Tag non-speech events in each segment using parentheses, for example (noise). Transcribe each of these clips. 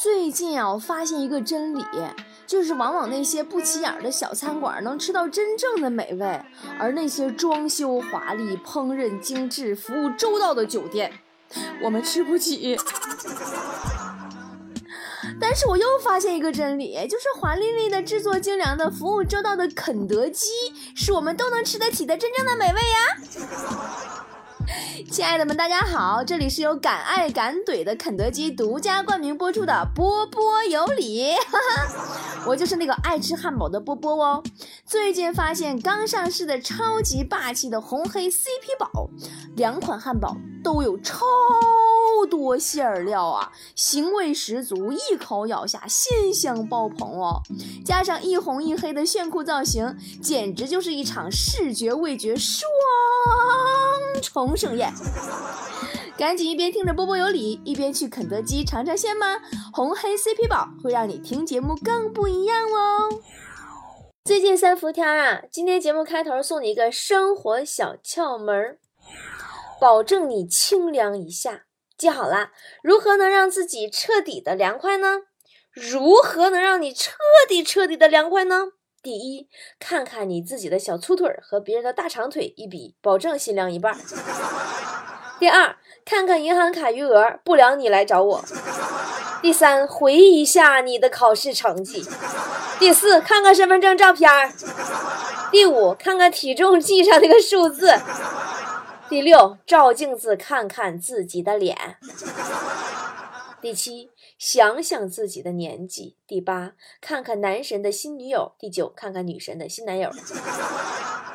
最近啊，我发现一个真理，就是往往那些不起眼的小餐馆能吃到真正的美味，而那些装修华丽、烹饪精致、服务周到的酒店，我们吃不起。但是我又发现一个真理，就是华丽丽的、制作精良的、服务周到的肯德基，是我们都能吃得起的真正的美味呀。亲爱的们，大家好！这里是由敢爱敢怼的肯德基独家冠名播出的波波有理，(laughs) 我就是那个爱吃汉堡的波波哦。最近发现刚上市的超级霸气的红黑 CP 堡，两款汉堡都有超多馅料啊，腥味十足，一口咬下鲜香爆棚哦。加上一红一黑的炫酷造型，简直就是一场视觉味觉双。重盛宴，赶紧一边听着波波有理，一边去肯德基尝尝鲜吗？红黑 CP 宝会让你听节目更不一样哦。最近三伏天啊，今天节目开头送你一个生活小窍门，保证你清凉一下。记好了，如何能让自己彻底的凉快呢？如何能让你彻底彻底的凉快呢？第一，看看你自己的小粗腿和别人的大长腿一比，保证心凉一半。第二，看看银行卡余额，不凉你来找我。第三，回忆一下你的考试成绩。第四，看看身份证照片。第五，看看体重计上那个数字。第六，照镜子看看自己的脸。第七。想想自己的年纪。第八，看看男神的新女友。第九，看看女神的新男友。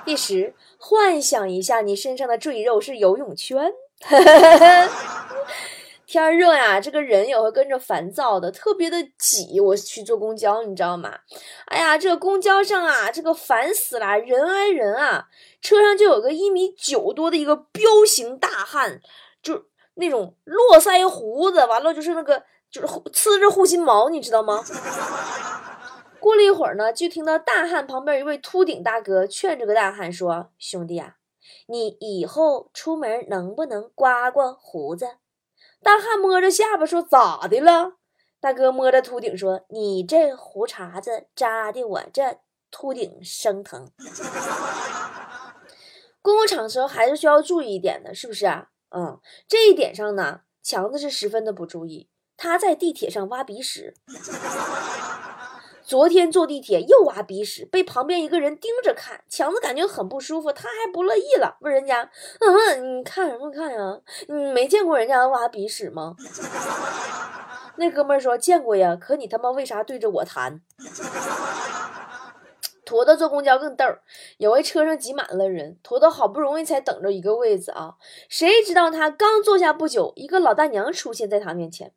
第十，幻想一下你身上的赘肉是游泳圈。(laughs) 天热呀，这个人也会跟着烦躁的，特别的挤。我去坐公交，你知道吗？哎呀，这个公交上啊，这个烦死了，人挨人啊。车上就有个一米九多的一个彪形大汉，就那种络腮胡子，完了就是那个。就是呲着护心毛，你知道吗？(laughs) 过了一会儿呢，就听到大汉旁边一位秃顶大哥劝这个大汉说：“兄弟啊，你以后出门能不能刮刮胡子？”大汉摸着下巴说：“咋的了？”大哥摸着秃顶说：“你这胡茬子扎的我这秃顶生疼。(laughs) ”公共场合还是需要注意一点的，是不是啊？嗯，这一点上呢，强子是十分的不注意。他在地铁上挖鼻屎，昨天坐地铁又挖鼻屎，被旁边一个人盯着看，强子感觉很不舒服，他还不乐意了，问人家：“嗯，你看什么看呀？你没见过人家挖鼻屎吗？”那哥们儿说：“见过呀，可你他妈为啥对着我弹？”坨坨坐公交更逗，有位车上挤满了人，坨坨好不容易才等着一个位子啊，谁知道他刚坐下不久，一个老大娘出现在他面前。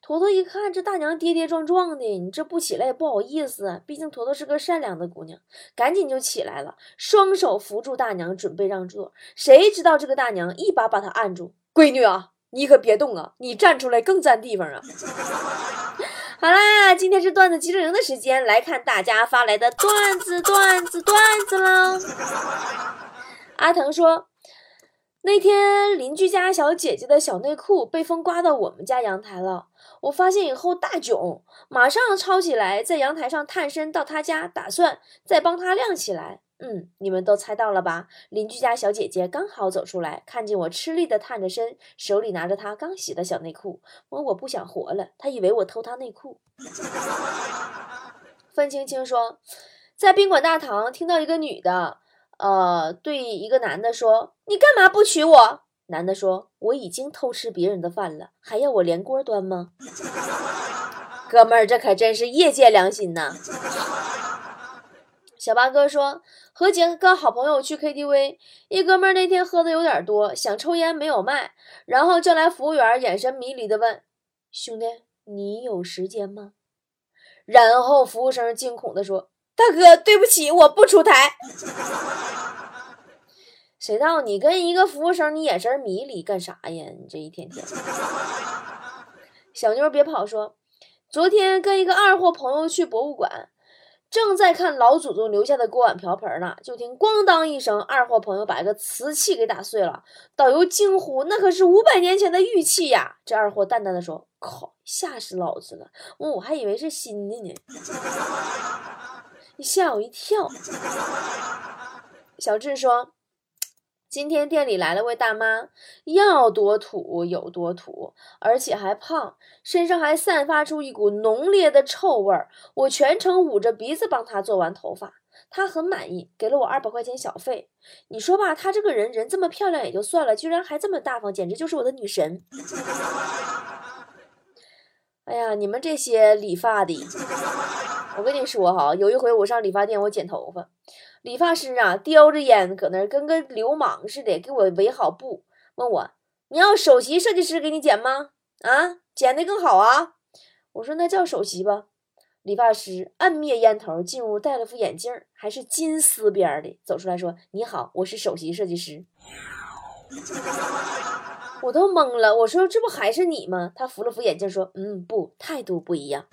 坨坨一看这大娘跌跌撞撞的，你这不起来也不好意思，毕竟坨坨是个善良的姑娘，赶紧就起来了，双手扶住大娘，准备让座。谁知道这个大娘一把把她按住：“闺女啊，你可别动啊，你站出来更占地方啊！” (laughs) 好啦，今天是段子集中营的时间，来看大家发来的段子，段子，段子喽。阿腾说。那天邻居家小姐姐的小内裤被风刮到我们家阳台了，我发现以后大囧，马上抄起来在阳台上探身到她家，打算再帮她晾起来。嗯，你们都猜到了吧？邻居家小姐姐刚好走出来，看见我吃力的探着身，手里拿着她刚洗的小内裤，问我不想活了，她以为我偷她内裤。(laughs) 范青青说，在宾馆大堂听到一个女的。呃，对一个男的说：“你干嘛不娶我？”男的说：“我已经偷吃别人的饭了，还要我连锅端吗？”哥们儿，这可真是业界良心呐！小八哥说：“和几个好朋友去 KTV，一哥们儿那天喝的有点多，想抽烟没有卖，然后叫来服务员，眼神迷离的问：‘兄弟，你有时间吗？’然后服务生惊恐的说。”大哥，对不起，我不出台。谁道你跟一个服务生，你眼神迷离干啥呀？你这一天天。小妞别跑，说昨天跟一个二货朋友去博物馆，正在看老祖宗留下的锅碗瓢盆呢，就听咣当一声，二货朋友把一个瓷器给打碎了。导游惊呼：“那可是五百年前的玉器呀！”这二货淡淡的说：“靠，吓死老子了！我我还以为是新的呢，你 (laughs) 吓我一跳。(laughs) 小智说。今天店里来了位大妈，要多土有多土，而且还胖，身上还散发出一股浓烈的臭味儿。我全程捂着鼻子帮她做完头发，她很满意，给了我二百块钱小费。你说吧，她这个人人这么漂亮也就算了，居然还这么大方，简直就是我的女神。哎呀，你们这些理发的，我跟你说哈，有一回我上理发店，我剪头发。理发师啊，叼着烟搁那儿，跟个流氓似的，给我围好布，问我：“你要首席设计师给你剪吗？啊，剪的更好啊！”我说：“那叫首席吧。”理发师按灭烟头，进屋戴了副眼镜，还是金丝边的，走出来说：“你好，我是首席设计师。”我都懵了，我说：“这不还是你吗？”他扶了扶眼镜，说：“嗯，不，态度不一样。”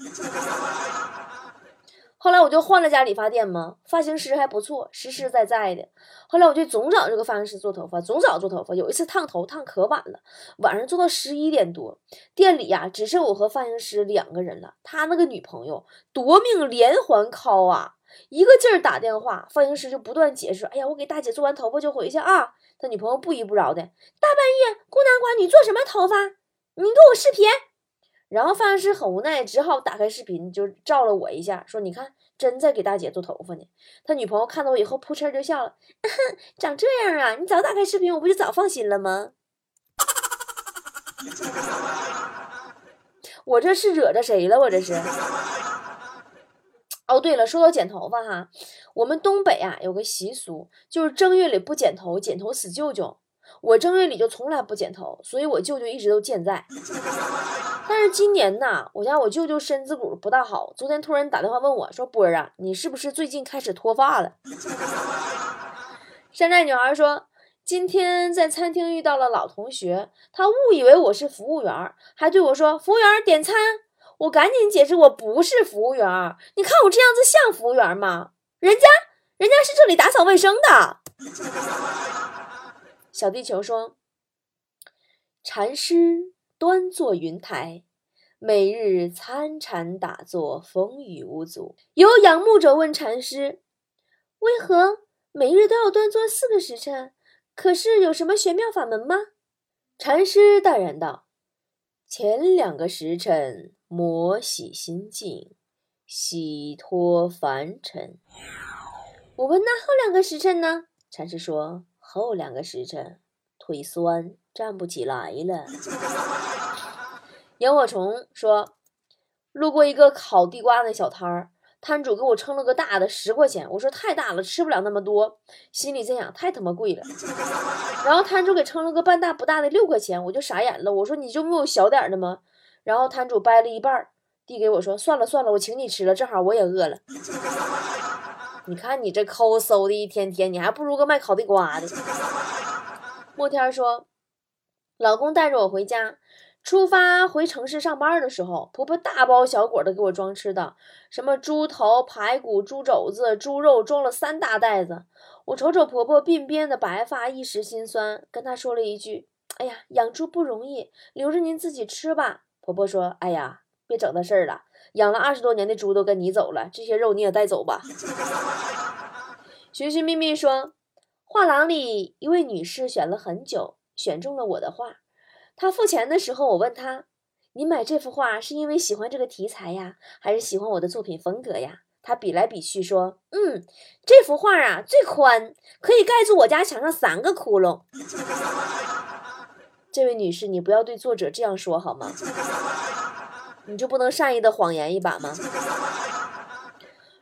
后来我就换了家理发店嘛，发型师还不错，实实在在的。后来我就总找这个发型师做头发，总找做头发。有一次烫头烫可晚了，晚上做到十一点多，店里呀只剩我和发型师两个人了。他那个女朋友夺命连环 call 啊，一个劲儿打电话，发型师就不断解释：“哎呀，我给大姐做完头发就回去啊。”他女朋友不依不饶的：“大半夜孤男寡女做什么头发？你给我视频。”然后发型师很无奈，只好打开视频，就照了我一下，说：“你看，真在给大姐做头发呢。”他女朋友看到我以后，扑哧就笑了：“长这样啊？你早打开视频，我不就早放心了吗？” (laughs) 我这是惹着谁了？我这是。哦，对了，说到剪头发哈，我们东北啊有个习俗，就是正月里不剪头，剪头死舅舅。我正月里就从来不剪头，所以我舅舅一直都健在。但是今年呢，我家我舅舅身子骨不大好，昨天突然打电话问我说：“波儿啊，你是不是最近开始脱发了？”山寨女孩说：“今天在餐厅遇到了老同学，他误以为我是服务员，还对我说：‘服务员点餐。’我赶紧解释我不是服务员，你看我这样子像服务员吗？人家人家是这里打扫卫生的。”小地球说：“禅师端坐云台，每日参禅打坐，风雨无阻。有仰慕者问禅师：为何每日都要端坐四个时辰？可是有什么玄妙法门吗？”禅师淡然道：“前两个时辰，摩洗心境，洗脱凡尘。”我问：“那后两个时辰呢？”禅师说。后两个时辰，腿酸，站不起来了。萤火虫说：“路过一个烤地瓜的小摊儿，摊主给我称了个大的，十块钱。我说太大了，吃不了那么多。心里在想，太他妈贵了。(laughs) 然后摊主给称了个半大不大的，六块钱，我就傻眼了。我说你就没有小点的吗？然后摊主掰了一半，递给我说：算了算了，我请你吃了，正好我也饿了。(laughs) 你看你这抠搜的一天天，你还不如个卖烤地瓜的。(laughs) 莫天说，老公带着我回家，出发回城市上班的时候，婆婆大包小裹的给我装吃的，什么猪头、排骨、猪肘子、猪肉，装了三大袋子。我瞅瞅婆婆鬓边的白发，一时心酸，跟她说了一句：“哎呀，养猪不容易，留着您自己吃吧。”婆婆说：“哎呀，别整那事儿了。”养了二十多年的猪都跟你走了，这些肉你也带走吧。(laughs) 寻寻觅觅说，画廊里一位女士选了很久，选中了我的画。她付钱的时候，我问她：“你买这幅画是因为喜欢这个题材呀，还是喜欢我的作品风格呀？”她比来比去说：“嗯，这幅画啊最宽，可以盖住我家墙上三个窟窿。(laughs) ”这位女士，你不要对作者这样说好吗？你就不能善意的谎言一把吗？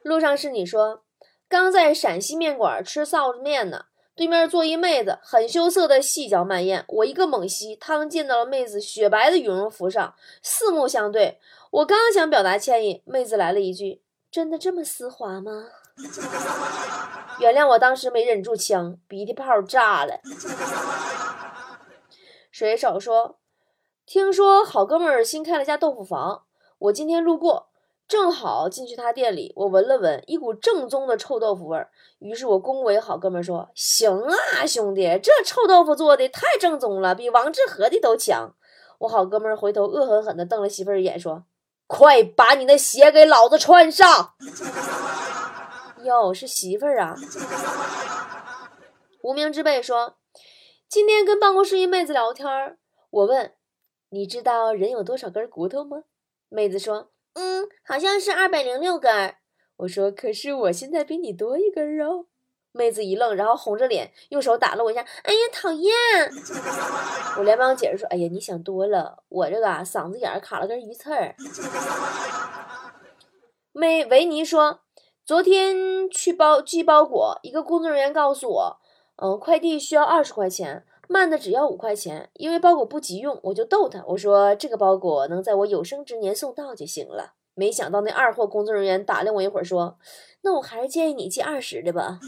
路上是你说，刚在陕西面馆吃臊子面呢，对面坐一妹子，很羞涩的细嚼慢咽。我一个猛吸，汤溅到了妹子雪白的羽绒服上，四目相对。我刚想表达歉意，妹子来了一句：“真的这么丝滑吗？”原谅我当时没忍住枪，鼻涕泡炸了。水手说。听说好哥们儿新开了家豆腐房，我今天路过，正好进去他店里，我闻了闻，一股正宗的臭豆腐味儿。于是我恭维好哥们儿说：“行啊，兄弟，这臭豆腐做的太正宗了，比王致和的都强。”我好哥们儿回头恶狠狠地瞪了媳妇儿一眼，说：“快把你的鞋给老子穿上！(laughs) ”哟，是媳妇儿啊。无名之辈说：“今天跟办公室一妹子聊天，我问，你知道人有多少根骨头吗？”妹子说：“嗯，好像是二百零六根。”我说：“可是我现在比你多一根肉。”妹子一愣，然后红着脸用手打了我一下。哎呀，讨厌！我连忙解释说：“哎呀，你想多了，我这个嗓子眼儿卡了根鱼刺儿。”妹维尼说：“昨天去包寄包裹，一个工作人员告诉我，嗯，快递需要二十块钱，慢的只要五块钱。因为包裹不急用，我就逗他，我说这个包裹能在我有生之年送到就行了。没想到那二货工作人员打量我一会儿说。”那我还是建议你寄二十的吧。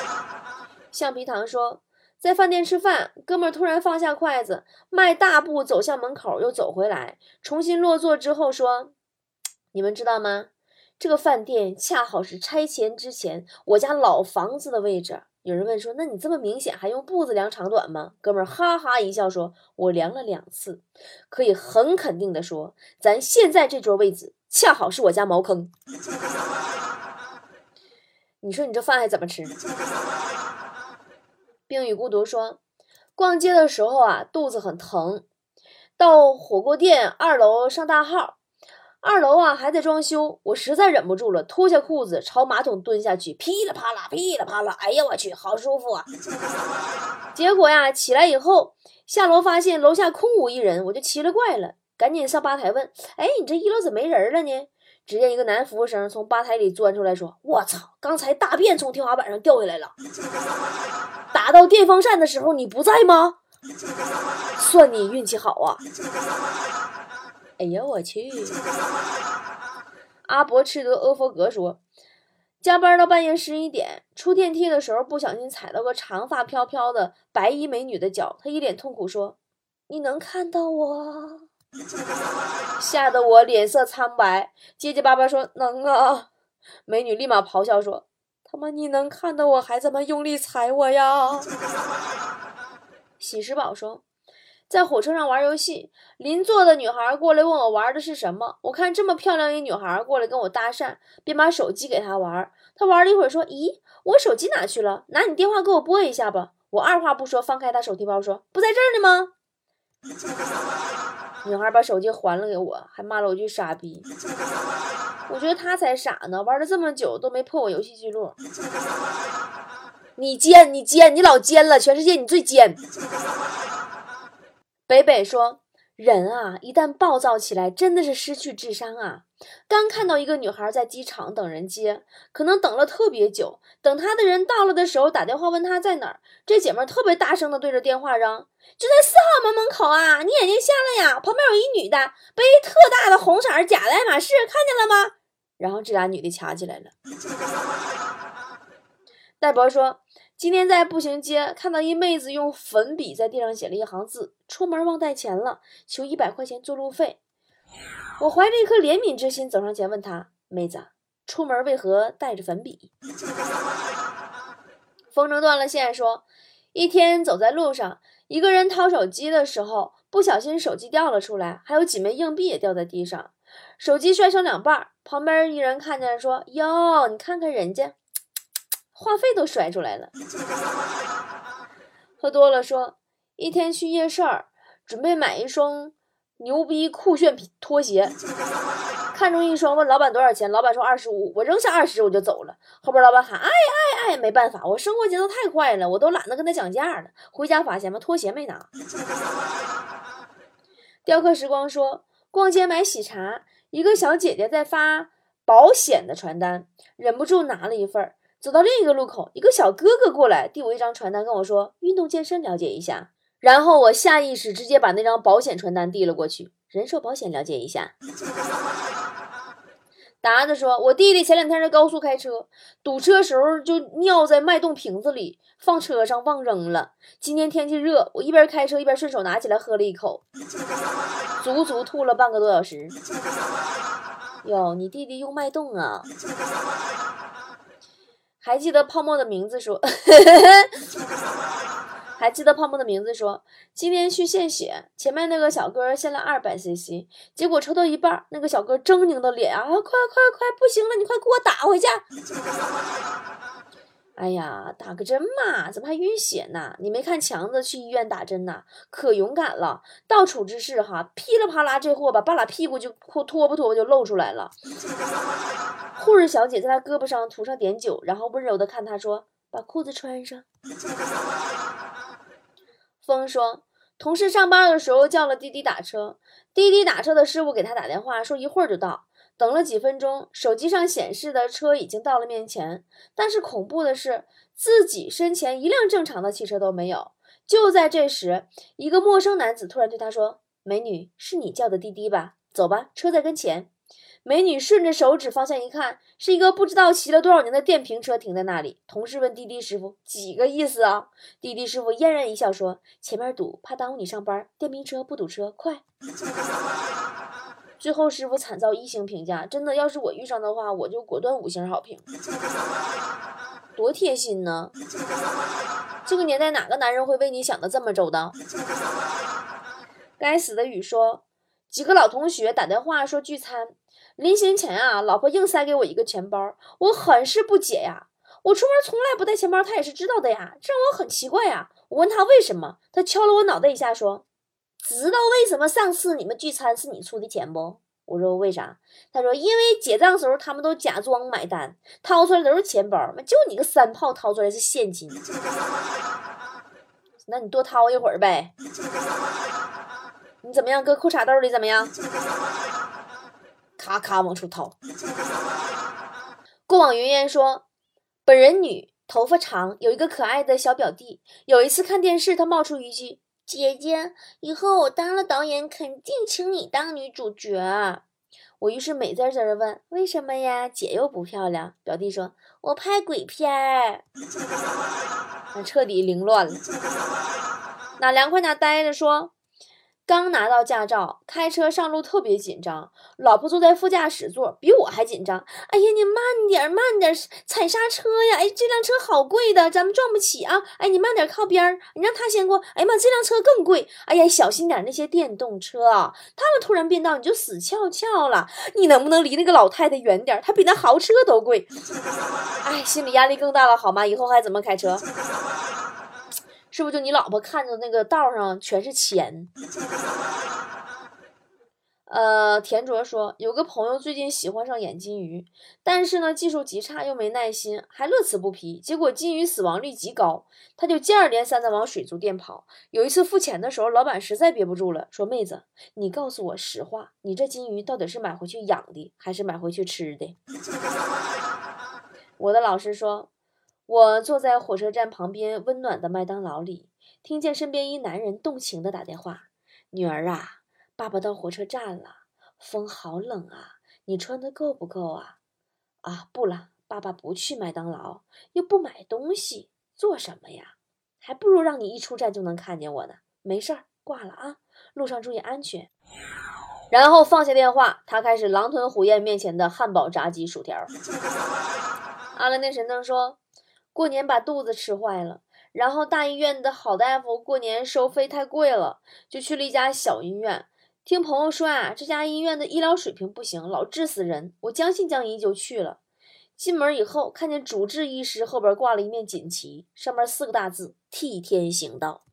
(laughs) 橡皮糖说，在饭店吃饭，哥们儿突然放下筷子，迈大步走向门口，又走回来，重新落座之后说：“你们知道吗？这个饭店恰好是拆迁之前我家老房子的位置。”有人问说：“那你这么明显还用步子量长短吗？”哥们儿哈哈一笑说：“我量了两次，可以很肯定的说，咱现在这桌位置恰好是我家茅坑。”你说你这饭还怎么吃？冰与孤独说，逛街的时候啊，肚子很疼，到火锅店二楼上大号，二楼啊还在装修，我实在忍不住了，脱下裤子朝马桶蹲下去，噼里啪啦，噼里啪啦，哎呀我去，好舒服啊！(laughs) 结果呀，起来以后下楼发现楼下空无一人，我就奇了怪了，赶紧上吧台问，哎，你这一楼怎么没人了呢？只见一个男服务生从吧台里钻出来，说：“我操，刚才大便从天花板上掉下来了，打到电风扇的时候你不在吗？(laughs) 算你运气好啊！”哎呀，我去！阿伯赤德阿佛格说：“加班到半夜十一点，出电梯的时候不小心踩到个长发飘飘的白衣美女的脚，他一脸痛苦说：‘你能看到我？’”吓得我脸色苍白，结结巴巴说：“能啊！”美女立马咆哮说：“他妈，你能看到我还这么用力踩我呀？” (laughs) 喜食宝说：“在火车上玩游戏，邻座的女孩过来问我玩的是什么。我看这么漂亮一女孩过来跟我搭讪，便把手机给她玩。她玩了一会儿说：‘咦，我手机哪去了？拿你电话给我拨一下吧。’我二话不说，翻开她手提包说：‘不在这儿呢吗？’” (laughs) 女孩把手机还了给我，还骂了我句傻逼。我觉得她才傻呢，玩了这么久都没破我游戏记录。(laughs) 你奸，你奸，你老奸了，全世界你最奸。北北说。人啊，一旦暴躁起来，真的是失去智商啊！刚看到一个女孩在机场等人接，可能等了特别久，等她的人到了的时候，打电话问她在哪儿，这姐们特别大声的对着电话嚷：“就在四号门门口啊！你眼睛瞎了呀？旁边有一女的，背特大的红色假的爱马仕，看见了吗？”然后这俩女的掐起来了。(laughs) 戴博说。今天在步行街看到一妹子用粉笔在地上写了一行字：“出门忘带钱了，求一百块钱做路费。”我怀着一颗怜悯之心走上前问她：“妹子，出门为何带着粉笔？” (laughs) 风筝断了线说：“一天走在路上，一个人掏手机的时候，不小心手机掉了出来，还有几枚硬币也掉在地上，手机摔成两半。旁边一人看见说：‘哟，你看看人家。’”话费都甩出来了。喝多了说，一天去夜市儿，准备买一双牛逼酷炫拖鞋，看中一双，问老板多少钱，老板说二十五，我扔下二十我就走了。后边老板喊，哎哎哎，没办法，我生活节奏太快了，我都懒得跟他讲价了。回家发现嘛，拖鞋没拿。雕刻时光说，逛街买喜茶，一个小姐姐在发保险的传单，忍不住拿了一份儿。走到另一个路口，一个小哥哥过来递我一张传单，跟我说：“运动健身了解一下。”然后我下意识直接把那张保险传单递了过去，人寿保险了解一下。达子说：“我弟弟前两天在高速开车，堵车时候就尿在脉动瓶子里，放车上忘扔了。今天天气热，我一边开车一边顺手拿起来喝了一口，足足吐了半个多小时。(laughs) 哟，你弟弟用脉动啊？”还记得泡沫的名字说，(laughs) 还记得泡沫的名字说，今天去献血，前面那个小哥献了二百 cc，结果抽到一半，那个小哥狰狞的脸啊，快快快，不行了，你快给我打回去！哎呀，打个针嘛，怎么还晕血呢？你没看强子去医院打针呐，可勇敢了，到处之事哈，噼里啪啦，这货把半拉屁股就拖拖不拖不就露出来了。护士小姐在他胳膊上涂上碘酒，然后温柔的看他说：“把裤子穿上。”风说，同事上班的时候叫了滴滴打车，滴滴打车的师傅给他打电话说一会儿就到。等了几分钟，手机上显示的车已经到了面前，但是恐怖的是，自己身前一辆正常的汽车都没有。就在这时，一个陌生男子突然对他说：“美女，是你叫的滴滴吧？走吧，车在跟前。”美女顺着手指方向一看，是一个不知道骑了多少年的电瓶车停在那里。同事问滴滴师傅：“几个意思啊？”滴滴师傅嫣然一笑说：“前面堵，怕耽误你上班。电瓶车不堵车，快。(laughs) ”最后师傅惨遭一星评价，真的，要是我遇上的话，我就果断五星好评。多贴心呢！这个年代哪个男人会为你想的这么周到？(laughs) 该死的雨说，几个老同学打电话说聚餐，临行前啊，老婆硬塞给我一个钱包，我很是不解呀。我出门从来不带钱包，他也是知道的呀，这让我很奇怪呀。我问他为什么，他敲了我脑袋一下说。知道为什么上次你们聚餐是你出的钱不？我说为啥？他说因为结账时候他们都假装买单，掏出来都是钱包，就你个三炮掏出来是现金。(laughs) 那你多掏一会儿呗。你怎么样？搁裤衩兜里怎么样？咔咔往出掏。过往云烟说，本人女，头发长，有一个可爱的小表弟。有一次看电视，他冒出一句。姐姐，以后我当了导演，肯定请你当女主角。我于是美滋滋的问：“为什么呀？姐又不漂亮。”表弟说：“我拍鬼片儿。(laughs) ”彻底凌乱了，哪凉快哪待着。说。刚拿到驾照，开车上路特别紧张。老婆坐在副驾驶座，比我还紧张。哎呀，你慢点，慢点，踩刹车呀！哎，这辆车好贵的，咱们撞不起啊！哎，你慢点，靠边儿，你让他先过。哎呀妈，这辆车更贵。哎呀，小心点，那些电动车啊，他们突然变道，你就死翘翘了。你能不能离那个老太太远点？她比那豪车都贵。(laughs) 哎，心理压力更大了，好吗？以后还怎么开车？是不是就你老婆看着那个道上全是钱？呃，田卓说有个朋友最近喜欢上演金鱼，但是呢技术极差又没耐心，还乐此不疲，结果金鱼死亡率极高，他就接二连三的往水族店跑。有一次付钱的时候，老板实在憋不住了，说：“妹子，你告诉我实话，你这金鱼到底是买回去养的，还是买回去吃的？” (laughs) 我的老师说。我坐在火车站旁边温暖的麦当劳里，听见身边一男人动情的打电话：“女儿啊，爸爸到火车站了，风好冷啊，你穿的够不够啊？”啊，不了，爸爸不去麦当劳，又不买东西，做什么呀？还不如让你一出站就能看见我呢。没事儿，挂了啊，路上注意安全。然后放下电话，他开始狼吞虎咽面前的汉堡、炸鸡、薯条。(laughs) 阿兰那神灯说。过年把肚子吃坏了，然后大医院的好大夫过年收费太贵了，就去了一家小医院。听朋友说啊，这家医院的医疗水平不行，老治死人。我将信将疑就去了。进门以后，看见主治医师后边挂了一面锦旗，上面四个大字：替天行道。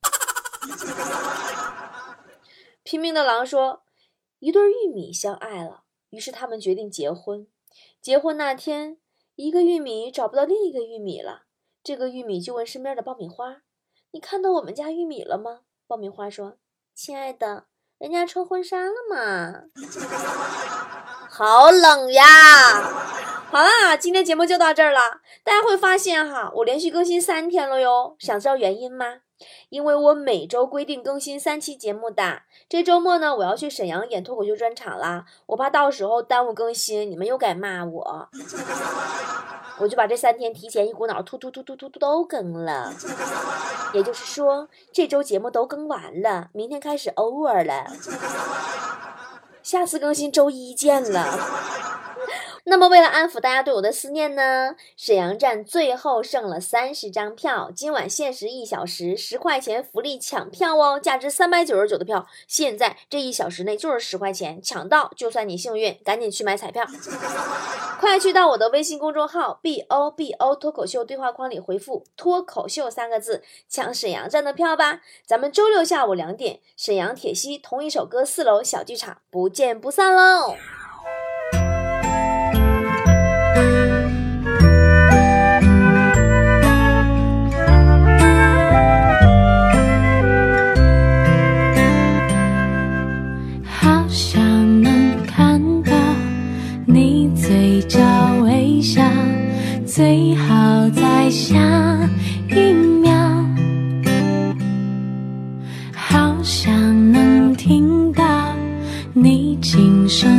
(laughs) 拼命的狼说，一对玉米相爱了，于是他们决定结婚。结婚那天，一个玉米找不到另一个玉米了。这个玉米就问身边的爆米花：“你看到我们家玉米了吗？”爆米花说：“亲爱的，人家穿婚纱了吗？”好冷呀！好啦，今天节目就到这儿了。大家会发现哈，我连续更新三天了哟。想知道原因吗？因为我每周规定更新三期节目的。这周末呢，我要去沈阳演脱口秀专场啦，我怕到时候耽误更新，你们又该骂我。我就把这三天提前一股脑突突突突突突都更了，也就是说这周节目都更完了，明天开始 over 了，下次更新周一见了。那么，为了安抚大家对我的思念呢，沈阳站最后剩了三十张票，今晚限时一小时，十块钱福利抢票哦，价值三百九十九的票，现在这一小时内就是十块钱，抢到就算你幸运，赶紧去买彩票，(laughs) 快去到我的微信公众号 b o b o 脱口秀对话框里回复“脱口秀”三个字，抢沈阳站的票吧。咱们周六下午两点，沈阳铁西同一首歌四楼小剧场，不见不散喽。最好在下一秒，好想能听到你轻声